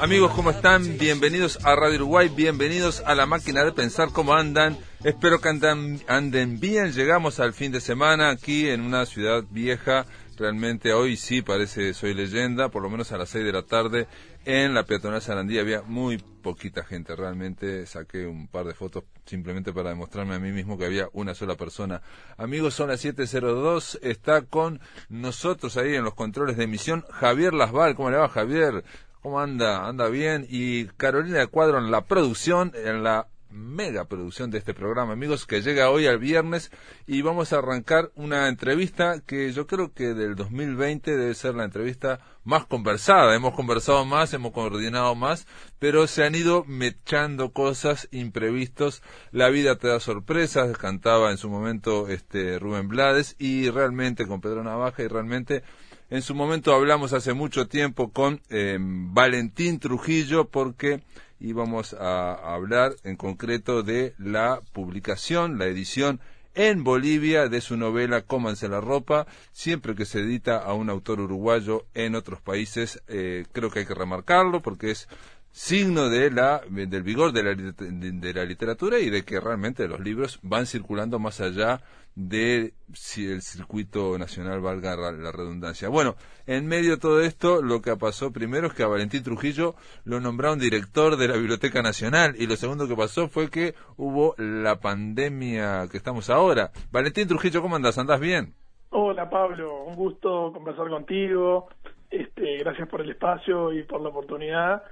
Amigos, ¿cómo están? Bienvenidos a Radio Uruguay, bienvenidos a la máquina de pensar cómo andan. Espero que andan, anden bien. Llegamos al fin de semana aquí en una ciudad vieja. Realmente hoy sí parece soy leyenda, por lo menos a las 6 de la tarde en la peatonal Sarandí había muy poquita gente. Realmente saqué un par de fotos simplemente para demostrarme a mí mismo que había una sola persona. Amigos, son las 7.02. Está con nosotros ahí en los controles de emisión Javier Lasval. ¿Cómo le va, Javier? ¿Cómo anda? ¿Anda bien? Y Carolina de Cuadro en la producción, en la mega producción de este programa, amigos, que llega hoy al viernes y vamos a arrancar una entrevista que yo creo que del 2020 debe ser la entrevista más conversada. Hemos conversado más, hemos coordinado más, pero se han ido mechando cosas imprevistos. La vida te da sorpresas, cantaba en su momento este Rubén Blades y realmente con Pedro Navaja y realmente en su momento hablamos hace mucho tiempo con eh, Valentín Trujillo porque íbamos a, hablar en concreto de la publicación, la edición en Bolivia de su novela Cómanse la ropa. Siempre que se edita a un autor uruguayo en otros países, eh, creo que hay que remarcarlo porque es signo de la, del vigor de la, de la literatura y de que realmente los libros van circulando más allá de si el circuito nacional valga la redundancia. Bueno, en medio de todo esto, lo que pasó primero es que a Valentín Trujillo lo nombraron director de la Biblioteca Nacional y lo segundo que pasó fue que hubo la pandemia que estamos ahora. Valentín Trujillo, ¿cómo andas? ¿Andás bien? Hola Pablo, un gusto conversar contigo. Este, gracias por el espacio y por la oportunidad.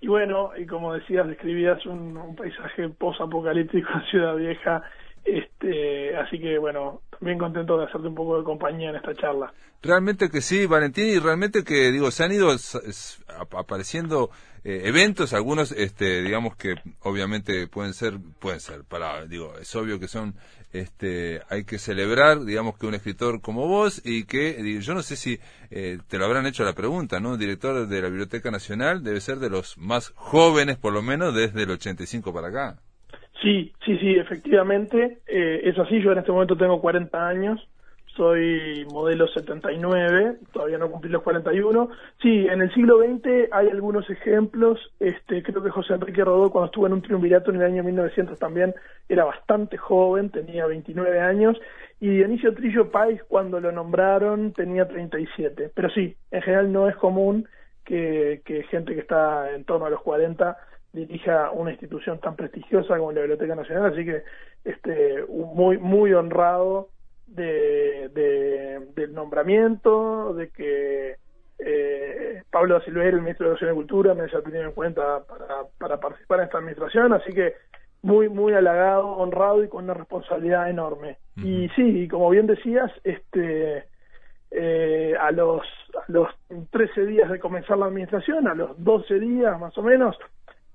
Y bueno, y como decías, describías un, un paisaje post-apocalíptico en Ciudad Vieja este, así que bueno, también contento de hacerte un poco de compañía en esta charla. Realmente que sí, Valentín, y realmente que digo, se han ido apareciendo eh, eventos, algunos, este, digamos que obviamente pueden ser, pueden ser, para, digo, es obvio que son, este, hay que celebrar, digamos que un escritor como vos y que, yo no sé si eh, te lo habrán hecho la pregunta, ¿no? director de la Biblioteca Nacional debe ser de los más jóvenes, por lo menos, desde el 85 para acá. Sí, sí, sí, efectivamente. Eh, es así, yo en este momento tengo 40 años, soy modelo 79, todavía no cumplí los 41. Sí, en el siglo XX hay algunos ejemplos. Este, creo que José Enrique Rodó, cuando estuvo en un triunvirato en el año 1900 también, era bastante joven, tenía 29 años. Y Dionisio Trillo Páez, cuando lo nombraron, tenía 37. Pero sí, en general no es común que, que gente que está en torno a los 40 dirija una institución tan prestigiosa como la Biblioteca Nacional, así que este muy muy honrado de, del nombramiento, de que eh, Pablo Silver, el ministro de Educación y Cultura, me haya tenido en cuenta para, para participar en esta administración, así que muy muy halagado, honrado y con una responsabilidad enorme. Y sí, como bien decías, este eh, a los a los 13 días de comenzar la administración, a los 12 días más o menos,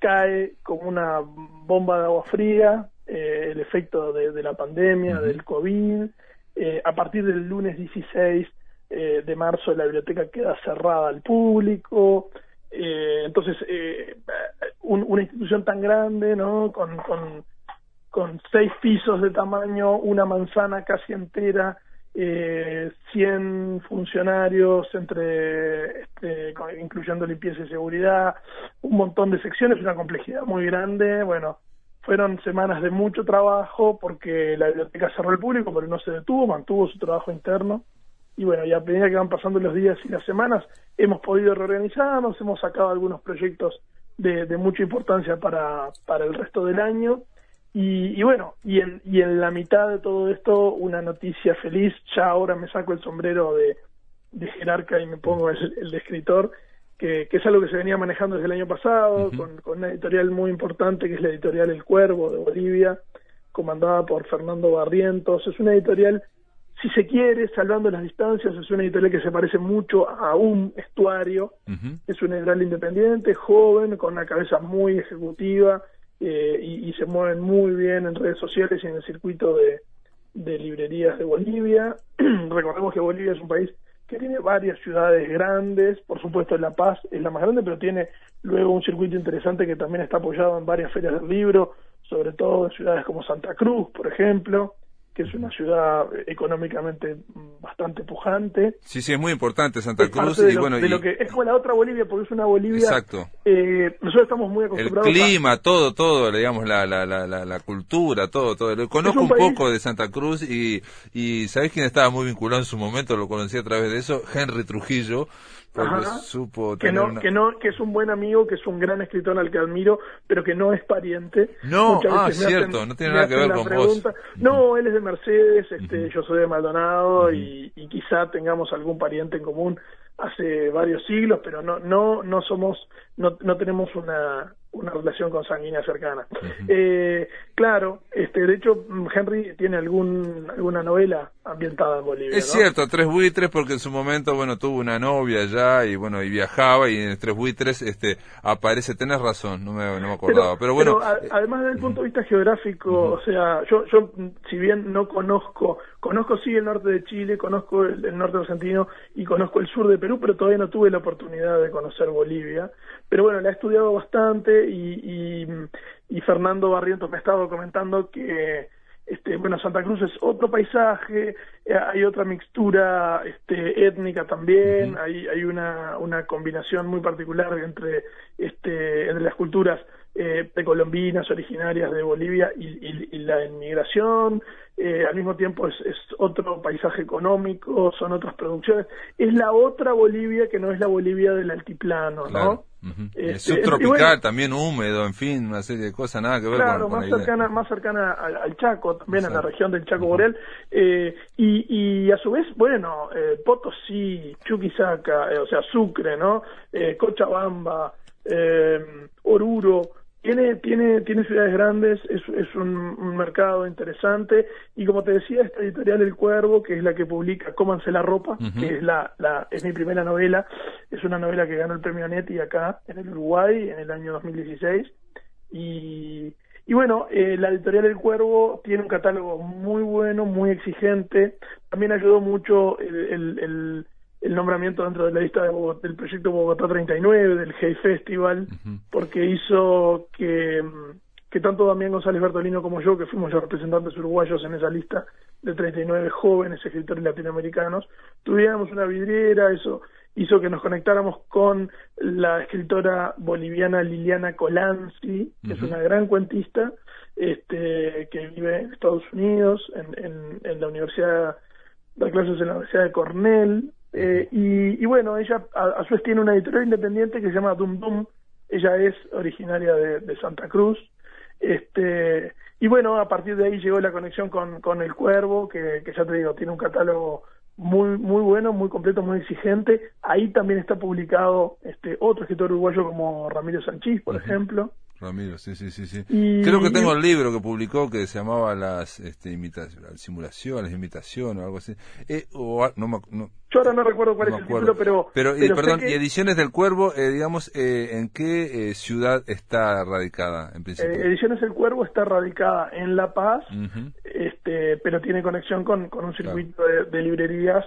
cae como una bomba de agua fría eh, el efecto de, la pandemia, del COVID. Eh, a partir del lunes 16 eh, de marzo la biblioteca queda cerrada al público. entonces, una institución tan grande, ¿no? Con, con, con seis pisos de tamaño, una manzana casi entera, eh, 100 funcionarios entre este, incluyendo limpieza y seguridad, un montón de secciones, una complejidad muy grande. Bueno, fueron semanas de mucho trabajo porque la biblioteca cerró el público, pero no se detuvo, mantuvo su trabajo interno. Y bueno, ya a medida que van pasando los días y las semanas, hemos podido reorganizarnos, hemos sacado algunos proyectos de, de mucha importancia para, para el resto del año y, bueno, y en, y en la mitad de todo esto, una noticia feliz. Ya ahora me saco el sombrero de, de jerarca y me pongo el, de escritor, que, que, es algo que se venía manejando desde el año pasado, con, con, una editorial muy importante que es la editorial El Cuervo de Bolivia, comandada por Fernando Barrientos. Es una editorial, si se quiere, salvando las distancias, es una editorial que se parece mucho a un estuario. Es una editorial independiente, joven, con una cabeza muy ejecutiva eh, y, se mueven muy bien en redes sociales y en el circuito de, librerías de Bolivia. Recordemos que Bolivia es un país que tiene varias ciudades grandes, por supuesto La Paz es la más grande, pero tiene luego un circuito interesante que también está apoyado en varias ferias del libro, sobre todo en ciudades como Santa Cruz, por ejemplo. Que es una ciudad económicamente bastante pujante. Sí, sí, es muy importante Santa Cruz. y bueno, de lo que es como la otra Bolivia, porque es una Bolivia. Exacto. Eh, nosotros estamos muy acostumbrados. El clima, todo, todo, digamos, la, la, la, la, cultura, todo, todo. Conozco un, poco de Santa Cruz y, y ¿sabés quién estaba muy vinculado en su momento? Lo conocí a través de eso, Henry Trujillo supo que no, que no, que es un buen amigo, que es un gran escritor al que admiro, pero que no es pariente. No, ah, cierto, no tiene nada que ver con vos. No, él es de Mercedes, este, yo soy de Maldonado y, y quizá tengamos algún pariente en común hace varios siglos, pero no, no, no somos, no, no tenemos una, una relación consanguínea cercana. eh, claro, este, de hecho, Henry tiene algún, alguna novela ambientada en Bolivia. Es cierto, Tres Buitres, porque en su momento, bueno, tuvo una novia allá y bueno, y viajaba y en Tres Buitres este, aparece, tenés razón, no me, no me acordaba, pero, bueno. Eh, además desde el punto de vista geográfico, o sea, yo, yo, si bien no conozco, conozco sí el norte de Chile, conozco el, el norte argentino y conozco el sur de Perú, pero todavía no tuve la oportunidad de conocer Bolivia. Pero bueno, la he estudiado bastante y, y, Fernando Barrientos me ha estado comentando que este, bueno, Santa Cruz es otro paisaje, eh, hay otra mixtura este, étnica también, hay, hay una, una combinación muy particular entre, este, entre las culturas eh, precolombinas originarias de Bolivia y, la inmigración, eh, al mismo tiempo es, es, otro paisaje económico, son otras producciones, es la otra Bolivia que no es la Bolivia del altiplano, ¿no? es este, subtropical, también húmedo, en fin, una serie de cosas, nada que ver claro, más cercana, más cercana al, Chaco, también a la región del Chaco Borel, eh, y, y a su vez, bueno, eh, Potosí, Chuquisaca, eh, o sea, Sucre, ¿no? Eh, Cochabamba, Oruro, tiene, tiene, tiene ciudades grandes, es, es un, mercado interesante. Y como te decía, esta editorial El Cuervo, que es la que publica Cómanse la ropa, que es la, la, es mi primera novela, es una novela que ganó el premio Anetti acá en el Uruguay en el año 2016 y, y bueno, eh, la editorial El Cuervo tiene un catálogo muy bueno, muy exigente, también ayudó mucho el, el el nombramiento dentro de la lista del proyecto Bogotá 39, del Hey Festival, porque hizo que, que tanto Damián González Bertolino como yo, que fuimos los representantes uruguayos en esa lista de 39 jóvenes escritores latinoamericanos, tuviéramos una vidriera, eso hizo que nos conectáramos con la escritora boliviana Liliana Colanzi, que es una gran cuentista, este, que vive en Estados Unidos, en, en, en la universidad, da clases en la Universidad de Cornell, eh, y, bueno, ella a, su vez tiene una editorial independiente que se llama Dum Dum, ella es originaria de, Santa Cruz, este y bueno, a partir de ahí llegó la conexión con, con El Cuervo, que, que ya te digo, tiene un catálogo muy muy bueno, muy completo, muy exigente. Ahí también está publicado este otro escritor uruguayo como Ramiro Sanchís, por ejemplo. Ramiro, sí, sí, sí. sí. Creo que tengo el libro que publicó que se llamaba las este, simulaciones, imitaciones o algo así. Eh, o, no, no, Yo ahora no recuerdo cuál es el título, pero... Pero, perdón, y Ediciones del Cuervo, eh, digamos, eh, ¿en qué eh, ciudad está radicada en principio? Ediciones del Cuervo está radicada en La Paz, este, pero tiene conexión con, con un circuito de librerías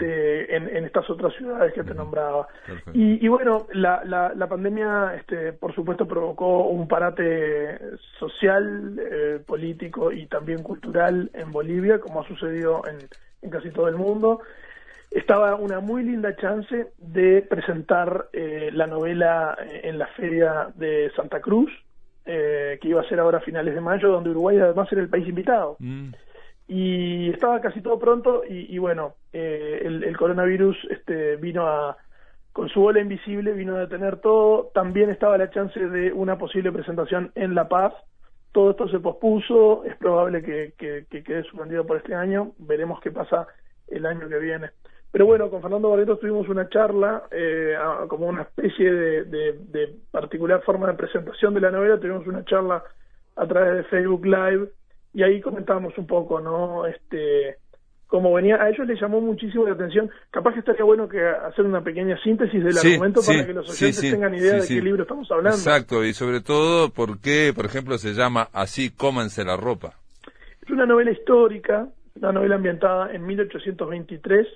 este, en, en, estas otras ciudades que te nombraba. Y, y, bueno, la, la, la, pandemia, este, por supuesto, provocó un parate social, eh, político y también cultural en Bolivia, como ha sucedido en, en, casi todo el mundo. Estaba una muy linda chance de presentar eh, la novela en la feria de Santa Cruz, eh, que iba a ser ahora a finales de mayo, donde Uruguay además era el país invitado. Mm y estaba casi todo pronto y, bueno, eh, el, coronavirus este, vino a, con su bola invisible, vino a detener todo, también estaba la chance de una posible presentación en La Paz, todo esto se pospuso, es probable que, que, quede suspendido por este año, veremos qué pasa el año que viene. Pero bueno, con Fernando Barreto tuvimos una charla, eh, como una especie de, de, particular forma de presentación de la novela, tuvimos una charla a través de Facebook Live y ahí comentábamos un poco, ¿no? Este, como venía, a ellos les llamó muchísimo la atención. Capaz que estaría bueno que hacer una pequeña síntesis del argumento para que los oyentes tengan idea de qué libro estamos hablando. Exacto, y sobre todo, ¿por qué, por ejemplo, se llama Así cómanse la ropa? Es una novela histórica, una novela ambientada en 1823,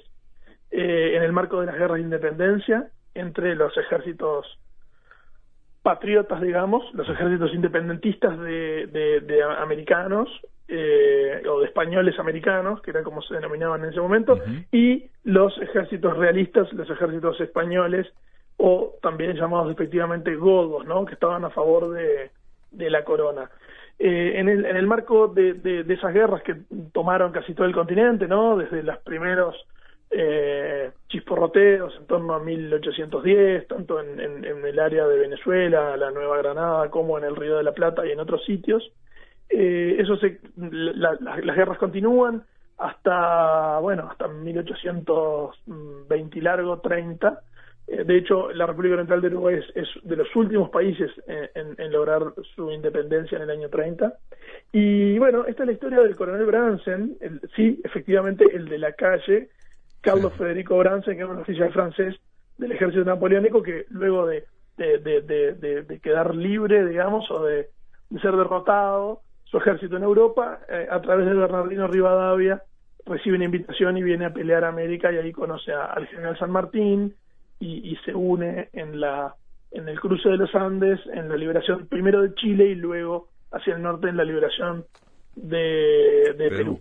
eh, en el marco de las guerras de independencia entre los ejércitos patriotas, digamos, los ejércitos independentistas de, de, americanos eh, o de españoles americanos, que era como se denominaban en ese momento, y los ejércitos realistas, los ejércitos españoles, o también llamados efectivamente godos, ¿no? que estaban a favor de, de la corona. Eh, en, el, en el marco de, de, de, esas guerras que tomaron casi todo el continente, ¿no? desde los primeros eh, chisporroteos en torno a 1810, tanto en, en, en, el área de Venezuela, la Nueva Granada, como en el Río de la Plata y en otros sitios, eh, eso se, la, las guerras continúan hasta, bueno, hasta 1820 largo, 30. Eh, de hecho, la República Oriental de Uruguay es, es de los últimos países en, en, lograr su independencia en el año 30. Y bueno, esta es la historia del coronel Bransen, el, sí, efectivamente, el de la calle, Carlos Federico Bransen, que era un oficial francés del ejército napoleónico, que luego de, de, de, de, de quedar libre, digamos, o de, ser derrotado, su ejército en Europa, eh, a través de Bernardino Rivadavia, recibe una invitación y viene a pelear a América y ahí conoce a, al general San Martín y, y, se une en la en el cruce de los Andes, en la liberación primero de Chile y luego hacia el norte en la liberación de, de Perú. Perú.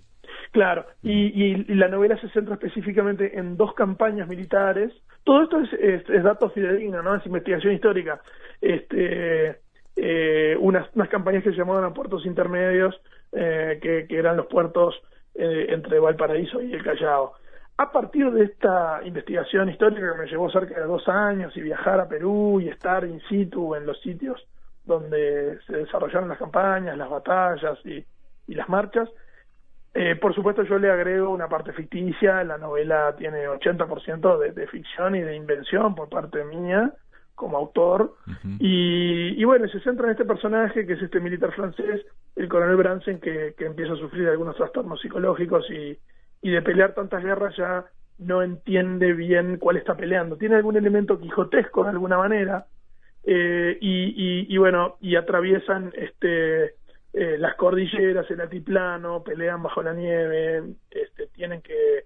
Claro, y, y, y, la novela se centra específicamente en dos campañas militares. Todo esto es, es, es dato fidedigno, ¿no? Es investigación histórica. Este, eh, unas, unas campañas que se llamaban a puertos intermedios, eh, que, que, eran los puertos eh, entre Valparaíso y el Callao. A partir de esta investigación histórica que me llevó cerca de dos años y viajar a Perú y estar in situ en los sitios donde se desarrollaron las campañas, las batallas y, y las marchas, eh, por supuesto yo le agrego una parte ficticia, la novela tiene 80% de, de ficción y de invención por parte mía, como autor. y, y, bueno, se centra en este personaje que es este militar francés, el coronel Bransen, que, que empieza a sufrir algunos trastornos psicológicos y, y de pelear tantas guerras ya no entiende bien cuál está peleando. Tiene algún elemento quijotesco de alguna manera. Eh, y, y, y, bueno, y atraviesan este eh, las cordilleras, el altiplano, pelean bajo la nieve, este, tienen que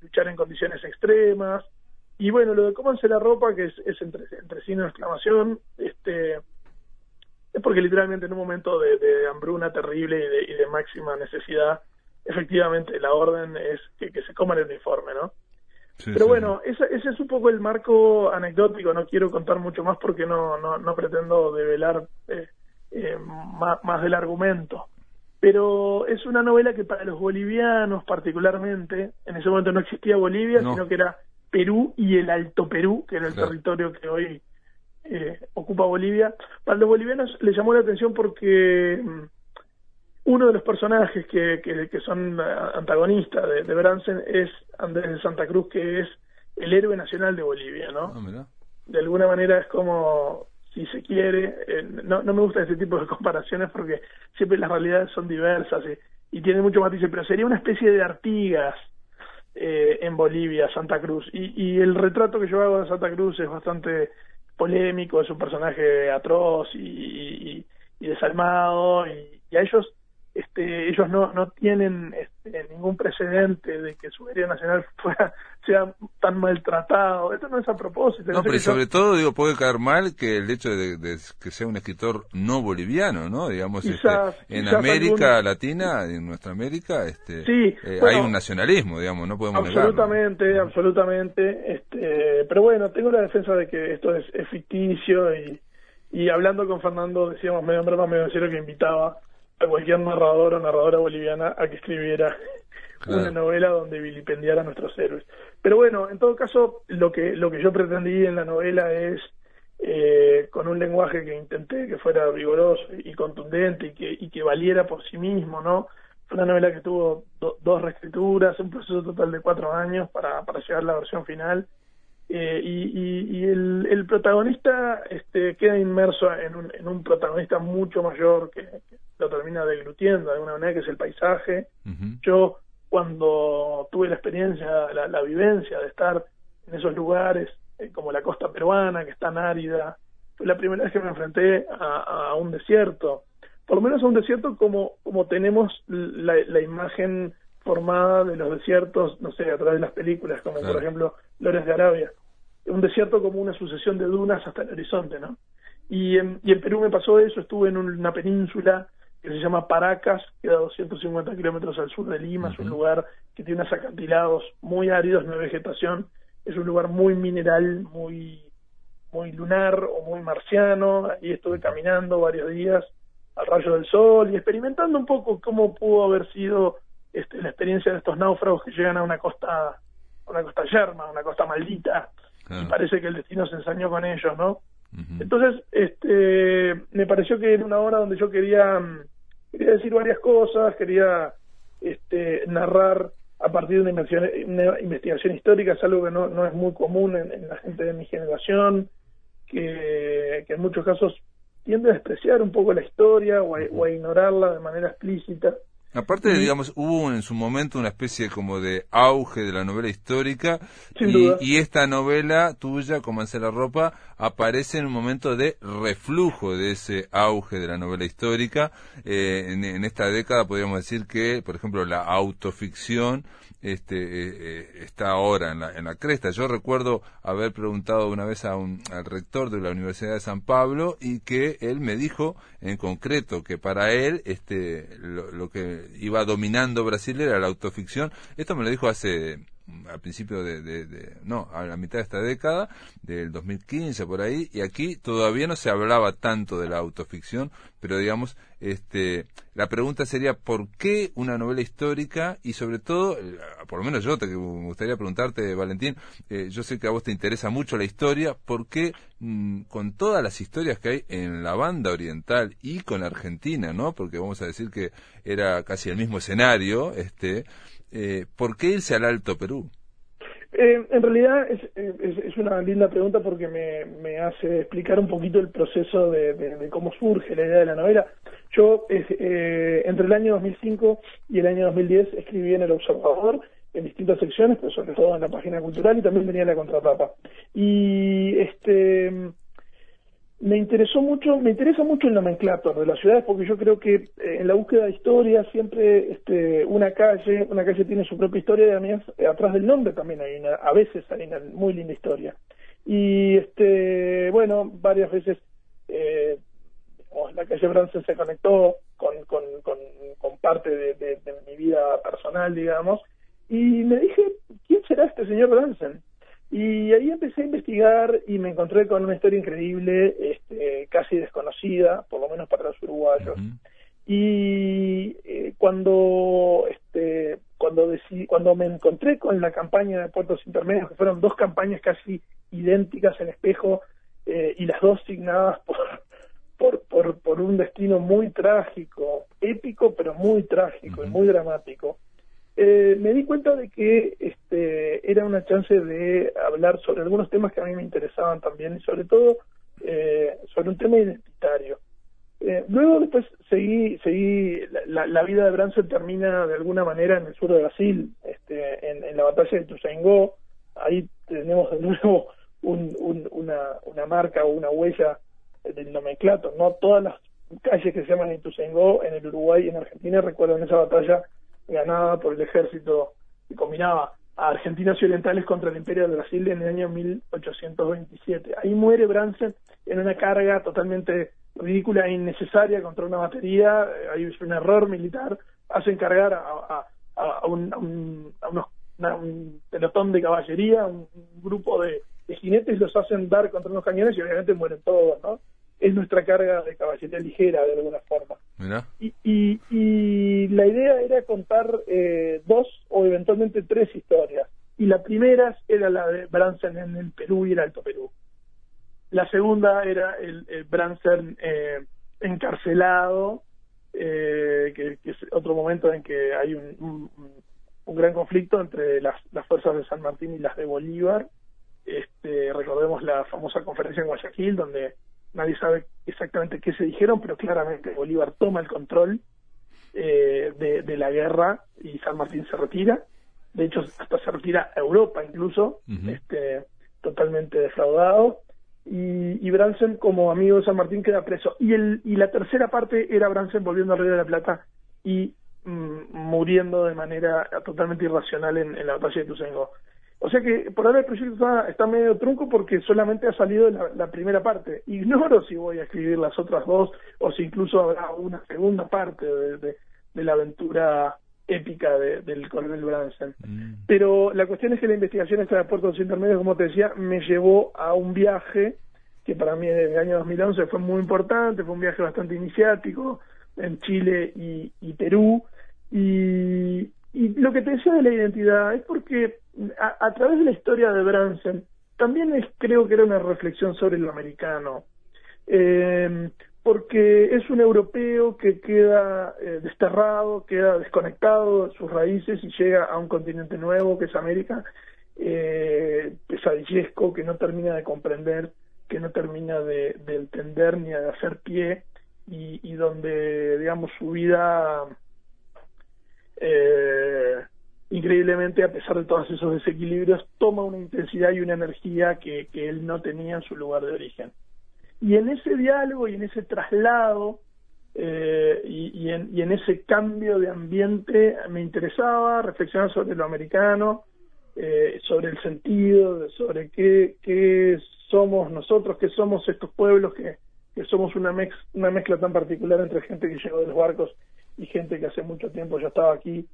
luchar en condiciones extremas, y bueno, lo de cómanse la ropa, que es, es entre, entre signo de exclamación, este, es porque literalmente en un momento de, de hambruna terrible y de, y de, máxima necesidad, efectivamente la orden es que, que se coman el uniforme, ¿no? Sí, Pero sí. bueno, ese, ese, es un poco el marco anecdótico, no quiero contar mucho más porque no, no, no pretendo develar eh, eh, más, más del argumento pero es una novela que para los bolivianos particularmente, en ese momento no existía Bolivia, no. sino que era Perú y el Alto Perú, que era el claro. territorio que hoy eh, ocupa Bolivia. Para los bolivianos les llamó la atención porque mm, uno de los personajes que, que, que son antagonistas de, de, Bransen es Andrés de Santa Cruz, que es el héroe nacional de Bolivia, ¿no? Oh, de alguna manera es como, si se quiere, eh, no, no me gusta ese tipo de comparaciones porque siempre las realidades son diversas y, y tienen mucho matices, pero sería una especie de Artigas, eh, en Bolivia, Santa Cruz. Y, y, el retrato que yo hago de Santa Cruz es bastante polémico, es un personaje atroz y, y, desalmado, y, a ellos este, ellos no, no tienen este, ningún precedente de que su herida nacional fuera, sea tan maltratado. Esto no es a propósito. No, pero sobre yo... todo, digo, puede caer mal que el hecho de, de, que sea un escritor no boliviano, ¿no? Digamos, quizás, este, en América. Latina, en nuestra América, este, sí, eh, bueno, hay un nacionalismo, digamos, no podemos absolutamente, negarlo. Absolutamente, este, pero bueno, tengo la defensa de que esto es, es ficticio y, y hablando con Fernando decíamos medio en broma, medio en serio que invitaba a cualquier narrador o narradora boliviana a que escribiera claro. una novela donde vilipendiara a nuestros héroes. Pero bueno, en todo caso, lo que, lo que yo pretendí en la novela es, eh, con un lenguaje que intenté que fuera rigoroso y contundente y que, y que valiera por sí mismo, ¿no? Fue una novela que tuvo do, dos reescrituras, un proceso total de cuatro años para, para llegar a la versión final. Eh, y, y, y el, el, protagonista este, queda inmerso en un, en un protagonista mucho mayor que, que lo termina deglutiendo de alguna manera, que es el paisaje. Uh -huh. Yo, cuando tuve la experiencia, la, la, vivencia de estar en esos lugares, eh, como la costa peruana, que es tan árida, fue la primera vez que me enfrenté a, a un desierto. Por lo menos a un desierto como, como tenemos la, la, imagen formada de los desiertos, no sé, a través de las películas, como claro. por ejemplo Lores de Arabia. Un desierto como una sucesión de dunas hasta el horizonte, ¿no? Y en, y en Perú me pasó eso, estuve en una península que se llama Paracas, queda a 250 kilómetros al sur de Lima, es un lugar que tiene unos acantilados muy áridos, no hay vegetación, es un lugar muy mineral, muy muy lunar o muy marciano, y estuve caminando varios días al rayo del sol y experimentando un poco cómo pudo haber sido este, la experiencia de estos náufragos que llegan a una costa, una costa yerma, una costa maldita, y parece que el destino se ensañó con ellos, ¿no? Entonces, este, me pareció que era una hora donde yo quería, quería decir varias cosas, quería este, narrar a partir de una investigación, histórica, es algo que no, no es muy común en, la gente de mi generación, que, que en muchos casos tiende a despreciar un poco la historia o a ignorarla de manera explícita. Aparte, digamos, hubo en su momento una especie como de auge de la novela histórica y, esta novela tuya, como hace la ropa, aparece en un momento de reflujo de ese auge de la novela histórica. Eh, en, esta década podríamos decir que, por ejemplo, la autoficción este, eh, eh, está ahora en la, en la cresta. Yo recuerdo haber preguntado una vez a un, al rector de la Universidad de San Pablo y que él me dijo en concreto que para él este, lo que iba dominando Brasil era la autoficción. Esto me lo dijo hace a principio de, no, a la mitad de esta década, del 2015 por ahí, y aquí todavía no se hablaba tanto de la autoficción, pero digamos, este, la pregunta sería ¿por qué una novela histórica? Y sobre todo, eh, por lo menos yo te, gustaría preguntarte, Valentín, eh, yo sé que a vos te interesa mucho la historia, ¿por qué mm, con todas las historias que hay en la banda oriental y con la Argentina, ¿no? Porque vamos a decir que era casi el mismo escenario, este, eh, ¿por qué irse al Alto Perú? Eh, en realidad es, una linda pregunta porque me, hace explicar un poquito el proceso de, cómo surge la idea de la novela. Yo eh, entre el año 2005 y el año 2010 escribí en El Observador en distintas secciones, pero sobre todo en la página cultural y también venía la contratapa. Y este me interesó mucho, me interesa mucho el nomenclator de las ciudades porque yo creo que eh, en la búsqueda de historia siempre este, una calle, una calle tiene su propia historia y además eh, atrás del nombre también hay una, a veces hay una muy linda historia. Y este, bueno, varias veces eh, la calle Bransen se conectó con, con, con, parte de, de, mi vida personal, digamos, y me dije, ¿quién será este señor Bransen? Y ahí empecé a investigar y me encontré con una historia increíble, este, casi desconocida, por lo menos para los uruguayos. Y eh, cuando este, cuando cuando me encontré con la campaña de puertos intermedios, que fueron dos campañas casi idénticas en espejo eh, y las dos signadas por, por, por, por un destino muy trágico, épico pero muy trágico y muy dramático, eh, me di cuenta de que este, era una chance de hablar sobre algunos temas que a mí me interesaban también y sobre todo eh, sobre un tema identitario. Eh, luego después seguí, seguí la, vida de Branson termina de alguna manera en el sur de Brasil, este, en, la batalla de Ituzaingó, ahí tenemos de nuevo una, una marca o una huella del nomenclato, no todas las calles que se llaman Ituzaingó en el Uruguay y en Argentina recuerdan esa batalla ganada por el ejército que combinaba a argentinos y orientales contra el Imperio de Brasil en el año 1827. Ahí muere Bransen en una carga totalmente ridícula e innecesaria contra una batería, hay un error militar, hacen cargar a, a, un, unos, un pelotón de caballería, un, grupo de, de, jinetes, los hacen dar contra unos cañones y obviamente mueren todos, ¿no? Es nuestra carga de caballería ligera de alguna forma. Y, y, la idea era contar eh, dos o eventualmente tres historias. Y la primera era la de Bransen en el Perú y el Alto Perú. La segunda era el, Bransen eh, encarcelado, eh, que, es otro momento en que hay un, un, gran conflicto entre las, las, fuerzas de San Martín y las de Bolívar. Este, recordemos la famosa conferencia en Guayaquil, donde nadie sabe exactamente qué se dijeron, pero claramente Bolívar toma el control eh, de, la guerra y San Martín se retira. De hecho, hasta se retira a Europa incluso, este, totalmente defraudado. Y, y, Bransen, como amigo de San Martín, queda preso. Y, el, y la tercera parte era Bransen volviendo al Río de la Plata y mm, muriendo de manera totalmente irracional en, la batalla de Tuzengo. O sea que por ahora el proyecto está, está medio trunco porque solamente ha salido la, la, primera parte. Ignoro si voy a escribir las otras dos o si incluso habrá una segunda parte de, de, de la aventura épica de, del coronel Branson. Mm. Pero la cuestión es que la investigación esta de puertos intermedios, como te decía, me llevó a un viaje que para mí desde el año 2011 fue muy importante, fue un viaje bastante iniciático en Chile y, y Perú. Y, y, lo que te decía de la identidad es porque a, través de la historia de Branson también es, creo que era una reflexión sobre lo americano. Eh, porque es un europeo que queda eh, desterrado, queda desconectado de sus raíces y llega a un continente nuevo que es América, eh, pesadillesco, que no termina de comprender, que no termina de, entender ni de hacer pie y donde, digamos, su vida, eh, increíblemente, a pesar de todos esos desequilibrios, toma una intensidad y una energía que, que él no tenía en su lugar de origen. Y en ese diálogo y en ese traslado eh, y, en, y, en, ese cambio de ambiente me interesaba reflexionar sobre lo americano, eh, sobre el sentido, sobre qué, qué somos nosotros, qué somos estos pueblos, que, que somos una, una mezcla tan particular entre gente que llegó de los barcos y gente que hace mucho tiempo ya estaba aquí.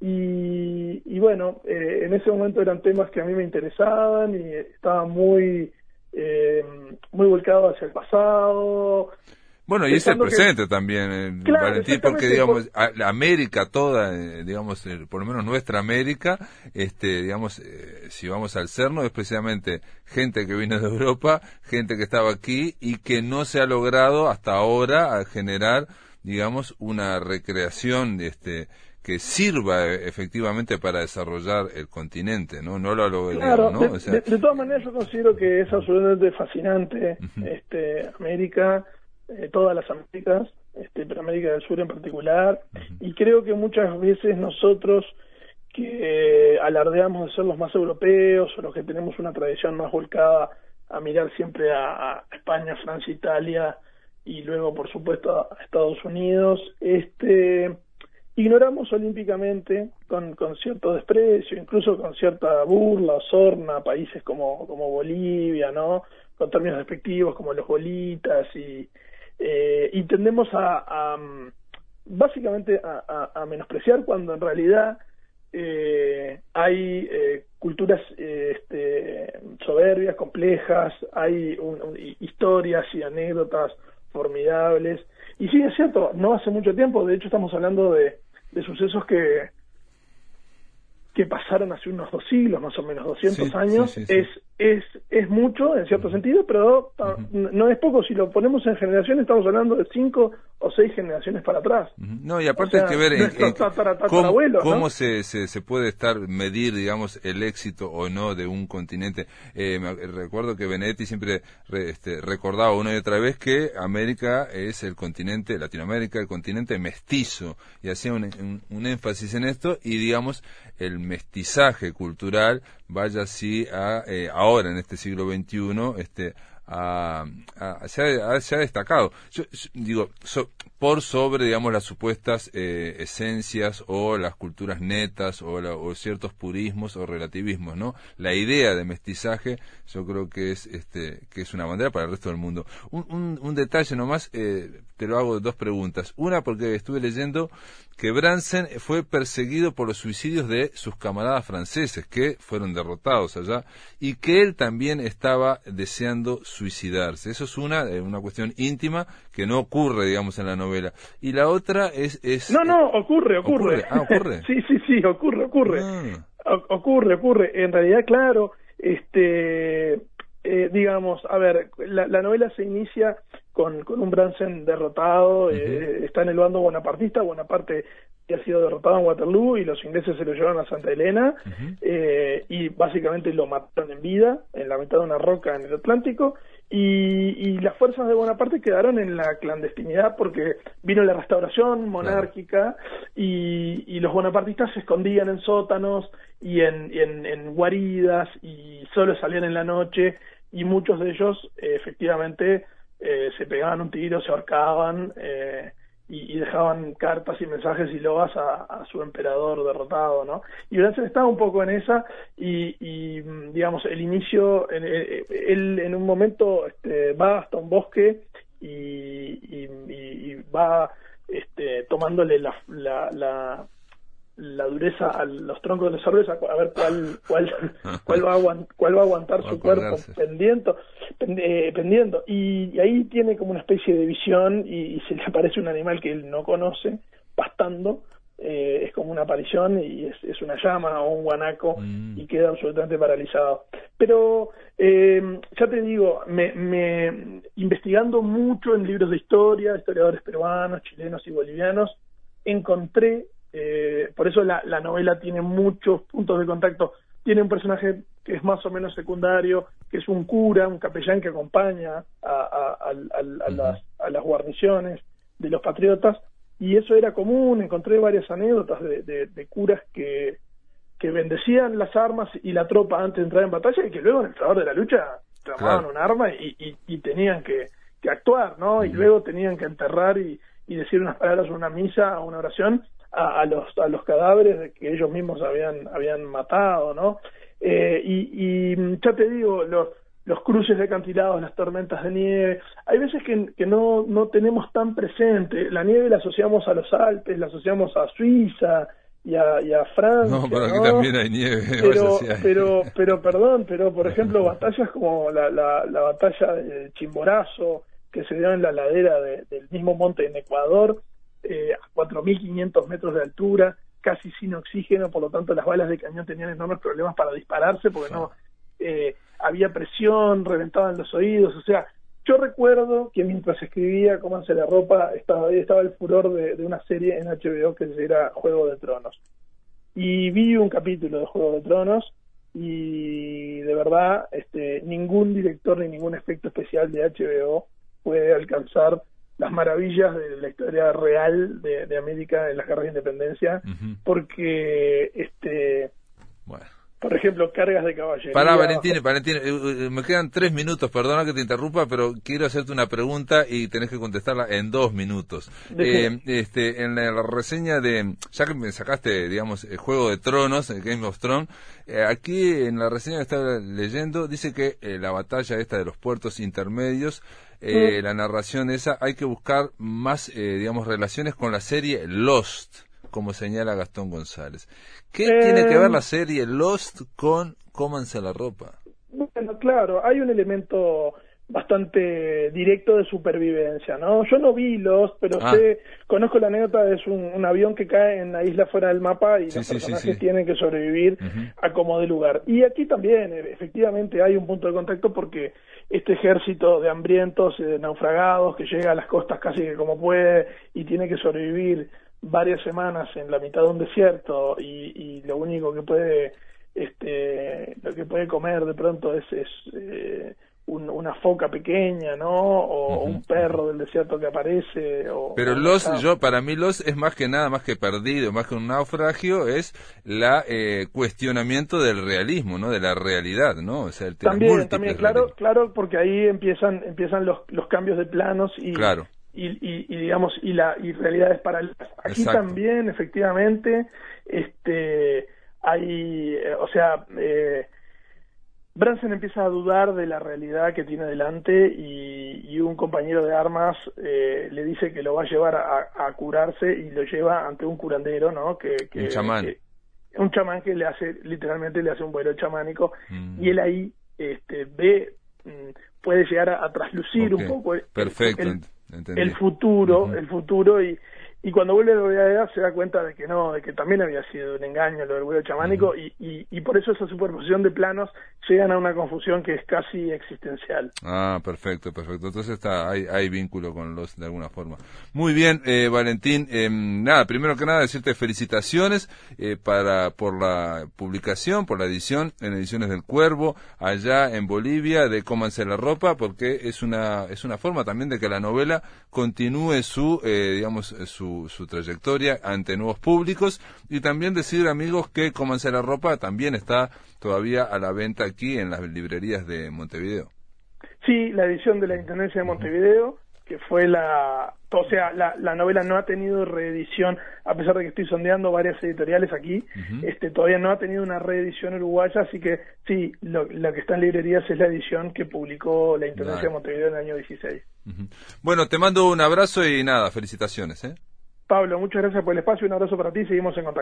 Y, y bueno, eh, en ese momento eran temas que a mí me interesaban y estaba muy eh, muy volcado hacia el pasado. Bueno, y es el presente también, eh, Valentín, porque digamos, la América toda, eh, digamos, por lo menos nuestra América, este, digamos, eh, si vamos al CERNO, es precisamente gente que vino de Europa, gente que estaba aquí y que no se ha logrado hasta ahora generar, digamos, una recreación, este, que sirva eh, efectivamente para desarrollar el continente, ¿no? No lo ¿no? De, todas maneras yo considero que es absolutamente fascinante este, América, eh, todas las Américas, este, pero América del Sur en particular, y creo que muchas veces nosotros que eh, alardeamos de ser los más europeos o los que tenemos una tradición más volcada a mirar siempre a, a España, Francia, Italia y luego por supuesto a Estados Unidos, este ignoramos olímpicamente con, con cierto desprecio, incluso con cierta burla o sorna países como, como Bolivia, ¿no? Con términos despectivos como los bolitas y, eh, y tendemos a, básicamente a, menospreciar cuando en realidad eh, hay eh, culturas eh, este, soberbias, complejas, hay historias y anécdotas formidables. Y sí, es cierto, no hace mucho tiempo, de hecho estamos hablando de, de sucesos que que pasaron hace unos dos siglos, más o menos 200 años, es es es mucho en cierto sentido, pero no es poco. Si lo ponemos en generaciones, estamos hablando de cinco o seis generaciones para atrás. No, y aparte hay que ver cómo, se, se, puede estar medir, digamos, el éxito o no de un continente. Eh, me, recuerdo que Benedetti siempre este, recordaba una y otra vez que América es el continente, Latinoamérica, el continente mestizo, y hacía un, un énfasis en esto, y digamos, el mestizaje cultural vaya así a, eh, ahora en este siglo XXI, este, a, se, ha, se, ha, destacado. Yo, digo, por sobre, digamos, las supuestas eh, esencias o las culturas netas o, o, ciertos purismos o relativismos, ¿no? La idea de mestizaje, yo creo que es, este, que es una bandera para el resto del mundo. Un, un, un detalle nomás, eh, te lo hago dos preguntas. Una, porque estuve leyendo que Bransen fue perseguido por los suicidios de sus camaradas franceses que fueron derrotados allá y que él también estaba deseando suicidarse. Eso es una, eh, una cuestión íntima que no ocurre, digamos, en la novela. Y la otra es... es no, no, ocurre, ocurre. Ah, ocurre. sí, sí, sí, ocurre, ocurre. Ah. ocurre, ocurre. En realidad, claro, este... Eh, digamos, a ver, la, la novela se inicia con, con un Bransen derrotado, eh, está en el bando bonapartista, Bonaparte ha sido derrotado en Waterloo y los ingleses se lo llevaron a Santa Elena eh, y básicamente lo mataron en vida en la mitad de una roca en el Atlántico y, y, las fuerzas de Bonaparte quedaron en la clandestinidad porque vino la restauración monárquica y, y, los bonapartistas se escondían en sótanos y en, en, en guaridas y solo salían en la noche y muchos de ellos eh, efectivamente eh, se pegaban un tiro, se ahorcaban, eh, y, dejaban cartas y mensajes y loas a, su emperador derrotado, ¿no? Y Branson estaba un poco en esa y, digamos, el inicio, en, eh, él en un momento este, va hasta un bosque y, va este, tomándole la, la la dureza a los troncos de los árboles a, ver cuál cuál cuál va a aguantar, cuál va a aguantar su cuerpo pendiendo eh, pendiendo. Y, ahí tiene como una especie de visión y, se le aparece un animal que él no conoce pastando eh, es como una aparición y es, es una llama o un guanaco mm. y queda absolutamente paralizado. Pero eh, ya te digo me, me investigando mucho en libros de historia historiadores peruanos chilenos y bolivianos encontré eh, por eso la, novela tiene muchos puntos de contacto. Tiene un personaje que es más o menos secundario, que es un cura, un capellán que acompaña a, las, guarniciones de los patriotas, y eso era común. Encontré varias anécdotas de, curas que, que bendecían las armas y la tropa antes de entrar en batalla y que luego en el trabajo de la lucha tomaban un arma y, tenían que, actuar, ¿no? Y luego tenían que enterrar y, y decir unas palabras, una misa, una oración, a, los, a los cadáveres que ellos mismos habían, habían matado, ¿no? Eh, y, y, ya te digo, los, los cruces de acantilados, las tormentas de nieve, hay veces que, que no, no tenemos tan presente, la nieve la asociamos a los Alpes, la asociamos a Suiza, y a, y a Francia. No, pero aquí también hay nieve. Pero, pero, pero, perdón, pero por ejemplo, batallas como la, la, la batalla de Chimborazo, que se dio en la ladera del mismo monte en Ecuador, eh, a 4.500 metros de altura, casi sin oxígeno, por lo tanto las balas de cañón tenían enormes problemas para dispararse porque no eh, había presión, reventaban los oídos, o sea, yo recuerdo que mientras escribía Cómo hace la ropa estaba, estaba el furor de, una serie en HBO que era Juego de Tronos. Y vi un capítulo de Juego de Tronos y de verdad este, ningún director ni ningún efecto especial de HBO puede alcanzar las maravillas de la historia real de, América en las guerras de independencia, porque este por ejemplo, cargas de caballería. Pará, Valentín, Valentín, eh, eh, me quedan tres minutos, perdona que te interrumpa, pero quiero hacerte una pregunta y tenés que contestarla en dos minutos. Eh, este, en la, reseña de, ya que me sacaste, digamos, el Juego de Tronos, el Game of Thrones, aquí en la reseña que estaba leyendo, dice que la batalla esta de los puertos intermedios, la narración esa, hay que buscar más, digamos, relaciones con la serie Lost como señala Gastón González. ¿Qué tiene que ver la eh, serie Lost con Cómanse la ropa? Bueno, claro, hay un elemento bastante directo de supervivencia, ¿no? Yo no vi Lost, pero ah. sé, conozco la anécdota, es un, avión que cae en la isla fuera del mapa y los personajes tienen que sobrevivir a como de lugar. Y aquí también, e, efectivamente, hay un punto de contacto porque este ejército de hambrientos, de naufragados, que llega a las costas casi que como puede y tiene que sobrevivir varias semanas en la mitad de un desierto y, y lo único que puede este lo que puede comer de pronto es, es eh, una foca pequeña, ¿no? O un perro del desierto que aparece. O, Pero los, yo, para mí los es más que nada, más que perdido, más que un naufragio, es la eh, cuestionamiento del realismo, ¿no? De la realidad, ¿no? O sea, el también, también, claro, claro, porque ahí empiezan, empiezan los, los cambios de planos y, claro y, digamos y la y realidades paralelas aquí también efectivamente este hay eh, o sea eh, Branson empieza a dudar de la realidad que tiene delante y, un compañero de armas eh, le dice que lo va a llevar a, curarse y lo lleva ante un curandero, ¿no? Que, un chamán. un chamán que le hace, literalmente le hace un vuelo chamánico mm. y él ahí este, ve, mm, puede llegar a, traslucir un poco. Perfecto el futuro, el futuro y, y cuando vuelve a la realidad se da cuenta de que no, de que también había sido un engaño lo del vuelo chamánico y, y, y, por eso esa superposición de planos llegan a una confusión que es casi existencial. Ah, perfecto, perfecto. Entonces está, hay, hay vínculo con los de alguna forma. Muy bien, eh, Valentín. Eh, nada, primero que nada decirte felicitaciones eh, para por la publicación, por la edición en Ediciones del Cuervo allá en Bolivia de Cómanse la ropa, porque es una es una forma también de que la novela continúe su eh, digamos su su, trayectoria ante nuevos públicos y también decir amigos que Comanse la Ropa también está todavía a la venta aquí en las librerías de Montevideo. Sí, la edición de la Intendencia de Montevideo, que fue la, o sea, la, la, novela no ha tenido reedición, a pesar de que estoy sondeando varias editoriales aquí, este, todavía no ha tenido una reedición uruguaya, así que sí, lo, que está en librerías es la edición que publicó la Intendencia de Montevideo en el año 16. Bueno, te mando un abrazo y nada, felicitaciones. ¿eh? Pablo, muchas gracias por el espacio, un abrazo para ti, seguimos en contacto.